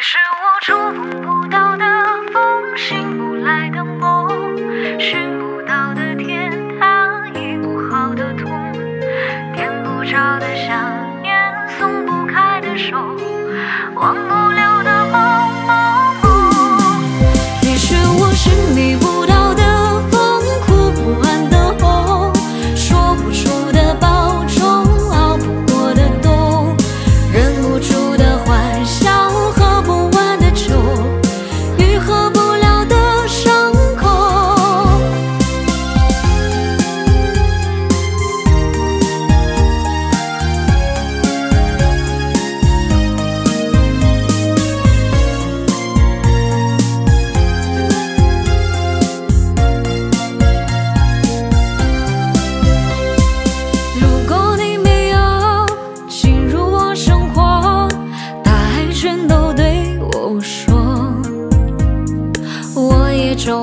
你是我触碰不到的风醒不来的梦寻不到的天堂医不好的痛点不着的香烟松不开的手忘不了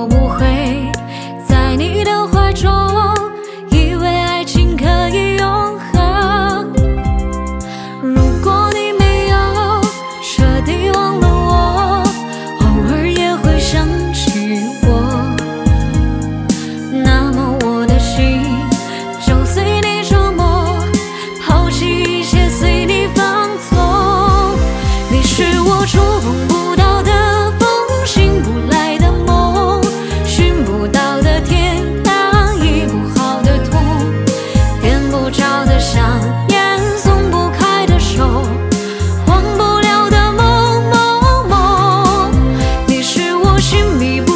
不会在你的怀中 pushing me